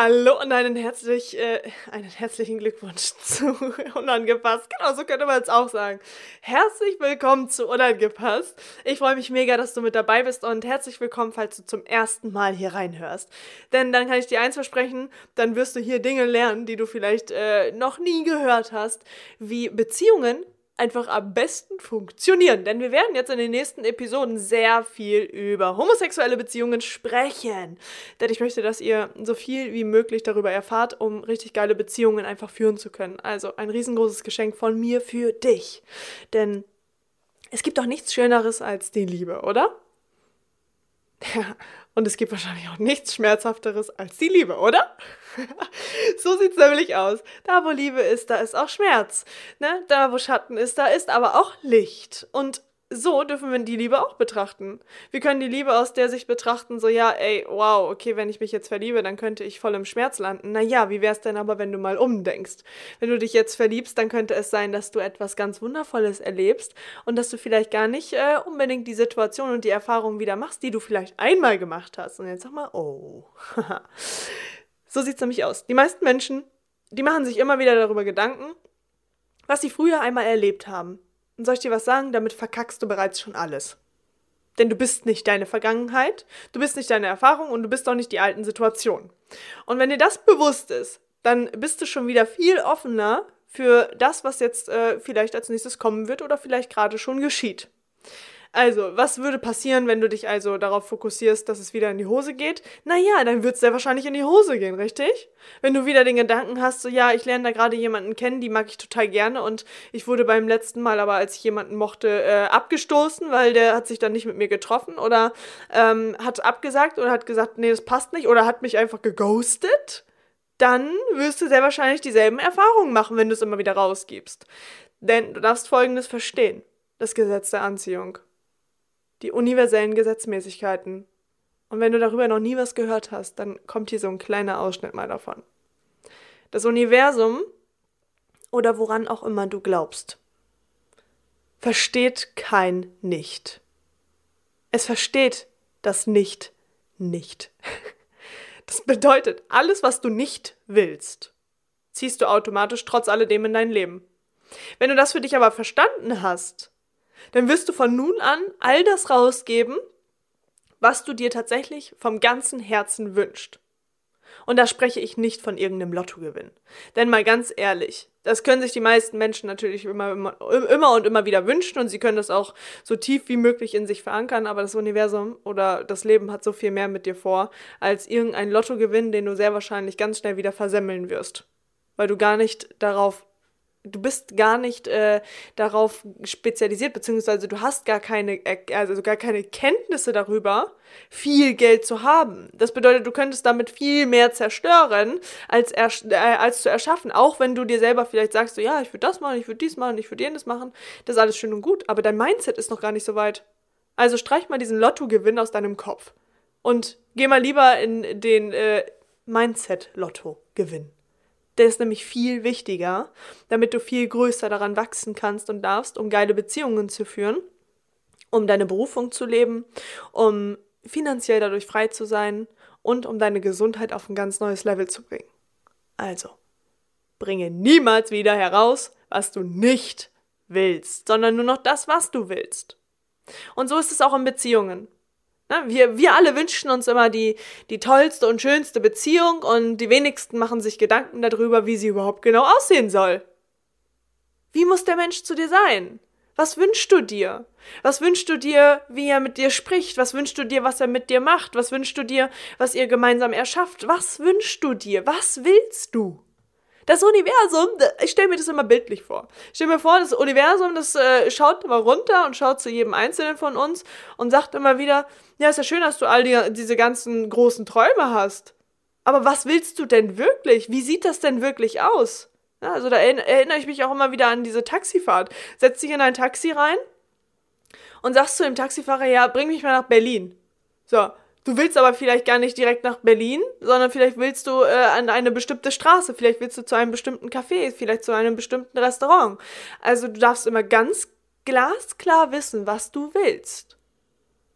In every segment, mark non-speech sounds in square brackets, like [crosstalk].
Hallo und einen, herzlich, äh, einen herzlichen Glückwunsch [laughs] zu Unangepasst. Genau, so könnte man es auch sagen. Herzlich willkommen zu Unangepasst. Ich freue mich mega, dass du mit dabei bist und herzlich willkommen, falls du zum ersten Mal hier reinhörst. Denn dann kann ich dir eins versprechen, dann wirst du hier Dinge lernen, die du vielleicht äh, noch nie gehört hast, wie Beziehungen einfach am besten funktionieren. Denn wir werden jetzt in den nächsten Episoden sehr viel über homosexuelle Beziehungen sprechen. Denn ich möchte, dass ihr so viel wie möglich darüber erfahrt, um richtig geile Beziehungen einfach führen zu können. Also ein riesengroßes Geschenk von mir für dich. Denn es gibt doch nichts Schöneres als die Liebe, oder? [laughs] Und es gibt wahrscheinlich auch nichts Schmerzhafteres als die Liebe, oder? [laughs] so sieht's nämlich aus. Da, wo Liebe ist, da ist auch Schmerz. Ne? Da, wo Schatten ist, da ist aber auch Licht. Und so dürfen wir die Liebe auch betrachten. Wir können die Liebe aus der Sicht betrachten, so ja, ey, wow, okay, wenn ich mich jetzt verliebe, dann könnte ich voll im Schmerz landen. Naja, wie wär's denn aber, wenn du mal umdenkst? Wenn du dich jetzt verliebst, dann könnte es sein, dass du etwas ganz Wundervolles erlebst und dass du vielleicht gar nicht äh, unbedingt die Situation und die Erfahrung wieder machst, die du vielleicht einmal gemacht hast. Und jetzt sag mal, oh. [laughs] so sieht's nämlich aus. Die meisten Menschen, die machen sich immer wieder darüber Gedanken, was sie früher einmal erlebt haben und soll ich dir was sagen? Damit verkackst du bereits schon alles. Denn du bist nicht deine Vergangenheit, du bist nicht deine Erfahrung und du bist auch nicht die alten Situationen. Und wenn dir das bewusst ist, dann bist du schon wieder viel offener für das, was jetzt äh, vielleicht als nächstes kommen wird oder vielleicht gerade schon geschieht. Also, was würde passieren, wenn du dich also darauf fokussierst, dass es wieder in die Hose geht? Naja, dann wird es sehr wahrscheinlich in die Hose gehen, richtig? Wenn du wieder den Gedanken hast, so ja, ich lerne da gerade jemanden kennen, die mag ich total gerne und ich wurde beim letzten Mal aber, als ich jemanden mochte, äh, abgestoßen, weil der hat sich dann nicht mit mir getroffen oder ähm, hat abgesagt oder hat gesagt, nee, das passt nicht oder hat mich einfach geghostet, dann wirst du sehr wahrscheinlich dieselben Erfahrungen machen, wenn du es immer wieder rausgibst. Denn du darfst Folgendes verstehen. Das Gesetz der Anziehung die universellen Gesetzmäßigkeiten. Und wenn du darüber noch nie was gehört hast, dann kommt hier so ein kleiner Ausschnitt mal davon. Das Universum oder woran auch immer du glaubst, versteht kein Nicht. Es versteht das Nicht nicht. [laughs] Das bedeutet, alles, was du nicht willst, ziehst du automatisch trotz alledem in dein Leben. Wenn du das für dich aber verstanden hast, dann wirst du von nun an all das rausgeben, was du dir tatsächlich vom ganzen Herzen wünschst. Und da spreche ich nicht von irgendeinem Lottogewinn. Denn mal ganz ehrlich, das können sich die meisten Menschen natürlich immer, immer, immer und immer wieder wünschen und sie können das auch so tief wie möglich in sich verankern, aber das Universum oder das Leben hat so viel mehr mit dir vor, als irgendein Lottogewinn, den du sehr wahrscheinlich ganz schnell wieder versemmeln wirst. Weil du gar nicht darauf du bist gar nicht äh, darauf spezialisiert, beziehungsweise du hast gar keine, also gar keine Kenntnisse darüber, viel Geld zu haben. Das bedeutet, du könntest damit viel mehr zerstören, als, äh, als zu erschaffen. Auch wenn du dir selber vielleicht sagst, so, ja, ich würde das machen, ich würde dies machen, ich würde jenes machen, das ist alles schön und gut, aber dein Mindset ist noch gar nicht so weit. Also streich mal diesen Lottogewinn aus deinem Kopf und geh mal lieber in den äh, Mindset-Lotto-Gewinn. Der ist nämlich viel wichtiger, damit du viel größer daran wachsen kannst und darfst, um geile Beziehungen zu führen, um deine Berufung zu leben, um finanziell dadurch frei zu sein und um deine Gesundheit auf ein ganz neues Level zu bringen. Also, bringe niemals wieder heraus, was du nicht willst, sondern nur noch das, was du willst. Und so ist es auch in Beziehungen. Ne, wir, wir alle wünschen uns immer die, die tollste und schönste Beziehung und die wenigsten machen sich Gedanken darüber, wie sie überhaupt genau aussehen soll. Wie muss der Mensch zu dir sein? Was wünschst du dir? Was wünschst du dir, wie er mit dir spricht? Was wünschst du dir, was er mit dir macht? Was wünschst du dir, was ihr gemeinsam erschafft? Was wünschst du dir? Was willst du? Das Universum, ich stelle mir das immer bildlich vor. Ich stelle mir vor, das Universum, das äh, schaut immer runter und schaut zu jedem Einzelnen von uns und sagt immer wieder, ja, ist ja schön, dass du all die, diese ganzen großen Träume hast. Aber was willst du denn wirklich? Wie sieht das denn wirklich aus? Ja, also da erinnere ich mich auch immer wieder an diese Taxifahrt. Setz dich in ein Taxi rein und sagst zu dem Taxifahrer, ja, bring mich mal nach Berlin. So, Du willst aber vielleicht gar nicht direkt nach Berlin, sondern vielleicht willst du äh, an eine bestimmte Straße, vielleicht willst du zu einem bestimmten Café, vielleicht zu einem bestimmten Restaurant. Also du darfst immer ganz glasklar wissen, was du willst.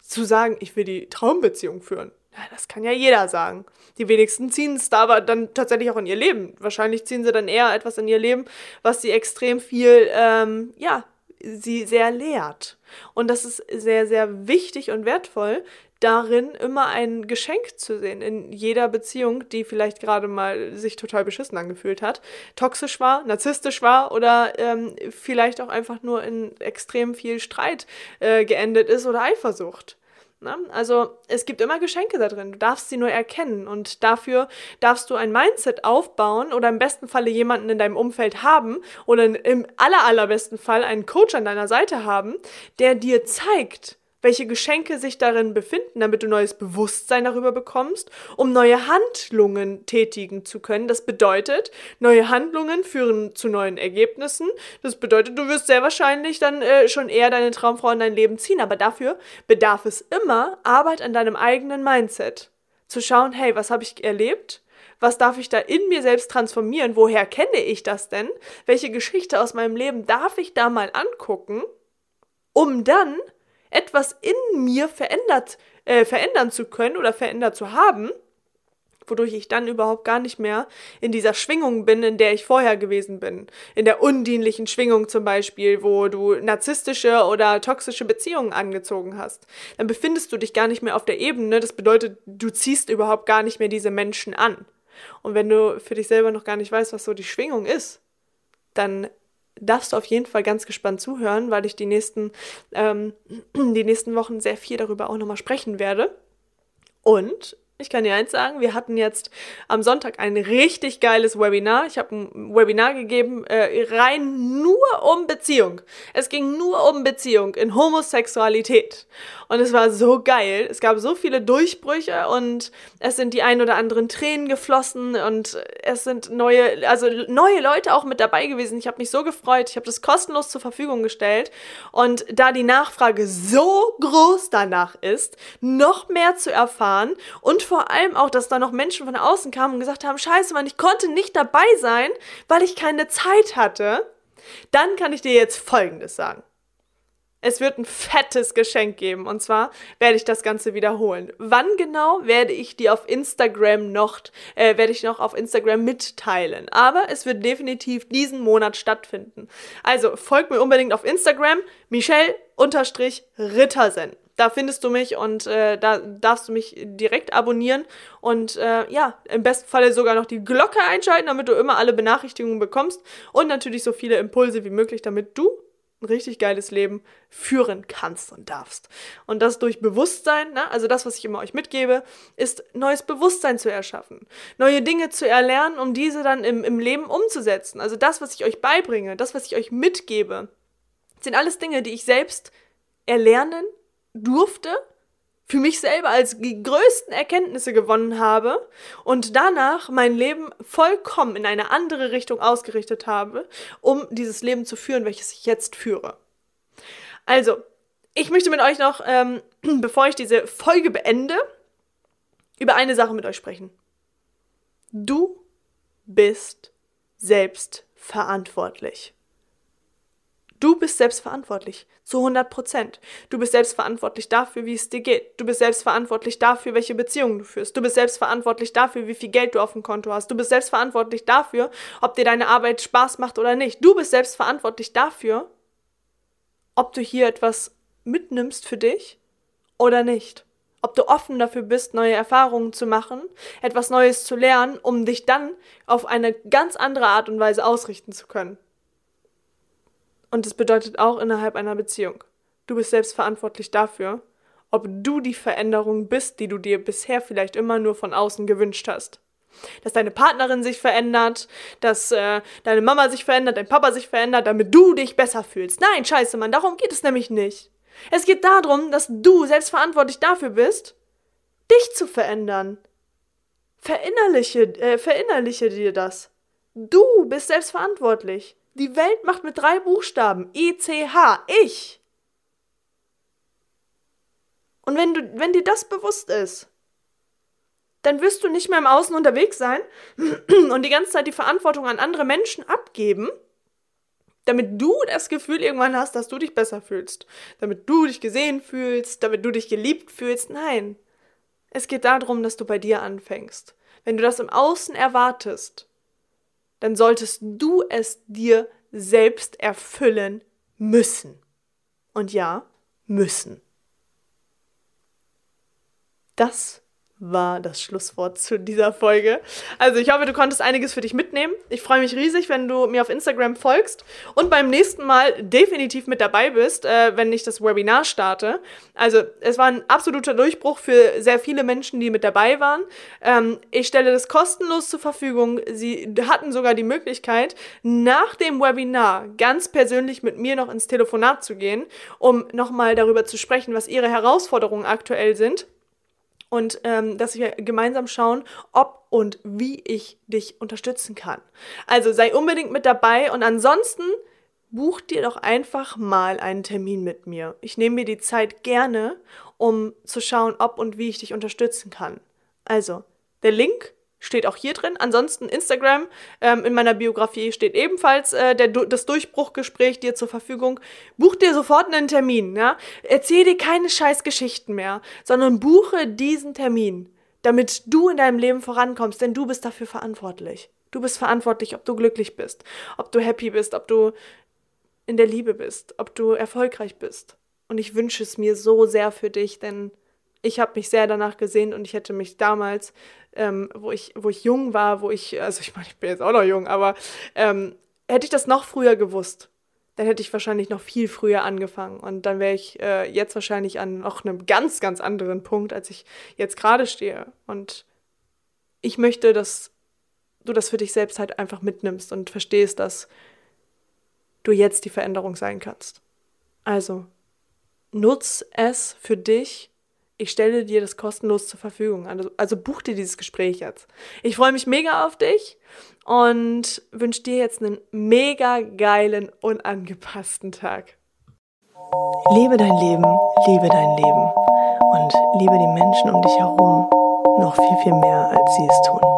Zu sagen, ich will die Traumbeziehung führen. Ja, das kann ja jeder sagen. Die wenigsten ziehen es da aber dann tatsächlich auch in ihr Leben. Wahrscheinlich ziehen sie dann eher etwas in ihr Leben, was sie extrem viel, ähm, ja, sie sehr lehrt. Und das ist sehr, sehr wichtig und wertvoll, darin immer ein Geschenk zu sehen in jeder Beziehung, die vielleicht gerade mal sich total beschissen angefühlt hat, toxisch war, narzisstisch war oder ähm, vielleicht auch einfach nur in extrem viel Streit äh, geendet ist oder Eifersucht. Ne? Also es gibt immer Geschenke da drin. Du darfst sie nur erkennen und dafür darfst du ein Mindset aufbauen oder im besten Falle jemanden in deinem Umfeld haben oder im aller allerbesten Fall einen Coach an deiner Seite haben, der dir zeigt, welche Geschenke sich darin befinden, damit du neues Bewusstsein darüber bekommst, um neue Handlungen tätigen zu können. Das bedeutet, neue Handlungen führen zu neuen Ergebnissen. Das bedeutet, du wirst sehr wahrscheinlich dann äh, schon eher deine Traumfrau in dein Leben ziehen. Aber dafür bedarf es immer Arbeit an deinem eigenen Mindset. Zu schauen, hey, was habe ich erlebt? Was darf ich da in mir selbst transformieren? Woher kenne ich das denn? Welche Geschichte aus meinem Leben darf ich da mal angucken? Um dann etwas in mir verändert, äh, verändern zu können oder verändert zu haben, wodurch ich dann überhaupt gar nicht mehr in dieser Schwingung bin, in der ich vorher gewesen bin. In der undienlichen Schwingung zum Beispiel, wo du narzisstische oder toxische Beziehungen angezogen hast. Dann befindest du dich gar nicht mehr auf der Ebene. Das bedeutet, du ziehst überhaupt gar nicht mehr diese Menschen an. Und wenn du für dich selber noch gar nicht weißt, was so die Schwingung ist, dann darfst du auf jeden Fall ganz gespannt zuhören, weil ich die nächsten, ähm, [clears throat] die nächsten Wochen sehr viel darüber auch nochmal sprechen werde. Und ich kann dir eins sagen, wir hatten jetzt am Sonntag ein richtig geiles Webinar. Ich habe ein Webinar gegeben, äh, rein nur um Beziehung. Es ging nur um Beziehung in Homosexualität. Und es war so geil. Es gab so viele Durchbrüche und es sind die ein oder anderen Tränen geflossen und es sind neue, also neue Leute auch mit dabei gewesen. Ich habe mich so gefreut. Ich habe das kostenlos zur Verfügung gestellt. Und da die Nachfrage so groß danach ist, noch mehr zu erfahren und vor allem auch, dass da noch Menschen von außen kamen und gesagt haben, scheiße, Mann, ich konnte nicht dabei sein, weil ich keine Zeit hatte, dann kann ich dir jetzt Folgendes sagen. Es wird ein fettes Geschenk geben. Und zwar werde ich das Ganze wiederholen. Wann genau werde ich dir auf Instagram noch, äh, werde ich noch auf Instagram mitteilen. Aber es wird definitiv diesen Monat stattfinden. Also folgt mir unbedingt auf Instagram, Michelle-Rittersen. Da findest du mich und äh, da darfst du mich direkt abonnieren und äh, ja, im besten Falle sogar noch die Glocke einschalten, damit du immer alle Benachrichtigungen bekommst und natürlich so viele Impulse wie möglich, damit du ein richtig geiles Leben führen kannst und darfst. Und das durch Bewusstsein, ne? also das, was ich immer euch mitgebe, ist neues Bewusstsein zu erschaffen, neue Dinge zu erlernen, um diese dann im, im Leben umzusetzen. Also das, was ich euch beibringe, das, was ich euch mitgebe, sind alles Dinge, die ich selbst erlernen durfte, für mich selber als die größten Erkenntnisse gewonnen habe und danach mein Leben vollkommen in eine andere Richtung ausgerichtet habe, um dieses Leben zu führen, welches ich jetzt führe. Also, ich möchte mit euch noch, ähm, [clears throat] bevor ich diese Folge beende, über eine Sache mit euch sprechen. Du bist selbst verantwortlich. Du bist selbstverantwortlich. Zu 100 Prozent. Du bist selbstverantwortlich dafür, wie es dir geht. Du bist selbstverantwortlich dafür, welche Beziehungen du führst. Du bist selbstverantwortlich dafür, wie viel Geld du auf dem Konto hast. Du bist selbstverantwortlich dafür, ob dir deine Arbeit Spaß macht oder nicht. Du bist selbstverantwortlich dafür, ob du hier etwas mitnimmst für dich oder nicht. Ob du offen dafür bist, neue Erfahrungen zu machen, etwas Neues zu lernen, um dich dann auf eine ganz andere Art und Weise ausrichten zu können. Und es bedeutet auch innerhalb einer Beziehung. Du bist selbst verantwortlich dafür, ob du die Veränderung bist, die du dir bisher vielleicht immer nur von außen gewünscht hast. Dass deine Partnerin sich verändert, dass äh, deine Mama sich verändert, dein Papa sich verändert, damit du dich besser fühlst. Nein, scheiße, Mann, darum geht es nämlich nicht. Es geht darum, dass du selbst verantwortlich dafür bist, dich zu verändern. Verinnerliche, äh, verinnerliche dir das. Du bist selbst verantwortlich. Die Welt macht mit drei Buchstaben. I-C-H. Ich. Und wenn, du, wenn dir das bewusst ist, dann wirst du nicht mehr im Außen unterwegs sein [clears throat] und die ganze Zeit die Verantwortung an andere Menschen abgeben, damit du das Gefühl irgendwann hast, dass du dich besser fühlst, damit du dich gesehen fühlst, damit du dich geliebt fühlst. Nein, es geht darum, dass du bei dir anfängst. Wenn du das im Außen erwartest, dann solltest du es dir selbst erfüllen müssen. Und ja, müssen. Das war das Schlusswort zu dieser Folge. Also ich hoffe, du konntest einiges für dich mitnehmen. Ich freue mich riesig, wenn du mir auf Instagram folgst und beim nächsten Mal definitiv mit dabei bist, äh, wenn ich das Webinar starte. Also es war ein absoluter Durchbruch für sehr viele Menschen, die mit dabei waren. Ähm, ich stelle das kostenlos zur Verfügung. Sie hatten sogar die Möglichkeit, nach dem Webinar ganz persönlich mit mir noch ins Telefonat zu gehen, um nochmal darüber zu sprechen, was ihre Herausforderungen aktuell sind und ähm, dass wir gemeinsam schauen, ob und wie ich dich unterstützen kann. Also sei unbedingt mit dabei und ansonsten buch dir doch einfach mal einen Termin mit mir. Ich nehme mir die Zeit gerne, um zu schauen, ob und wie ich dich unterstützen kann. Also, der Link steht auch hier drin. Ansonsten Instagram, ähm, in meiner Biografie steht ebenfalls äh, der, das Durchbruchgespräch dir zur Verfügung. Buch dir sofort einen Termin, ja. Erzähl dir keine scheiß Geschichten mehr, sondern buche diesen Termin, damit du in deinem Leben vorankommst, denn du bist dafür verantwortlich. Du bist verantwortlich, ob du glücklich bist, ob du happy bist, ob du in der Liebe bist, ob du erfolgreich bist. Und ich wünsche es mir so sehr für dich, denn ich habe mich sehr danach gesehnt und ich hätte mich damals, ähm, wo, ich, wo ich jung war, wo ich, also ich meine, ich bin jetzt auch noch jung, aber ähm, hätte ich das noch früher gewusst, dann hätte ich wahrscheinlich noch viel früher angefangen. Und dann wäre ich äh, jetzt wahrscheinlich an noch einem ganz, ganz anderen Punkt, als ich jetzt gerade stehe. Und ich möchte, dass du das für dich selbst halt einfach mitnimmst und verstehst, dass du jetzt die Veränderung sein kannst. Also, nutz es für dich ich stelle dir das kostenlos zur Verfügung. Also, also buch dir dieses Gespräch jetzt. Ich freue mich mega auf dich und wünsche dir jetzt einen mega geilen, unangepassten Tag. Lebe dein Leben, liebe dein Leben und liebe die Menschen um dich herum noch viel, viel mehr, als sie es tun.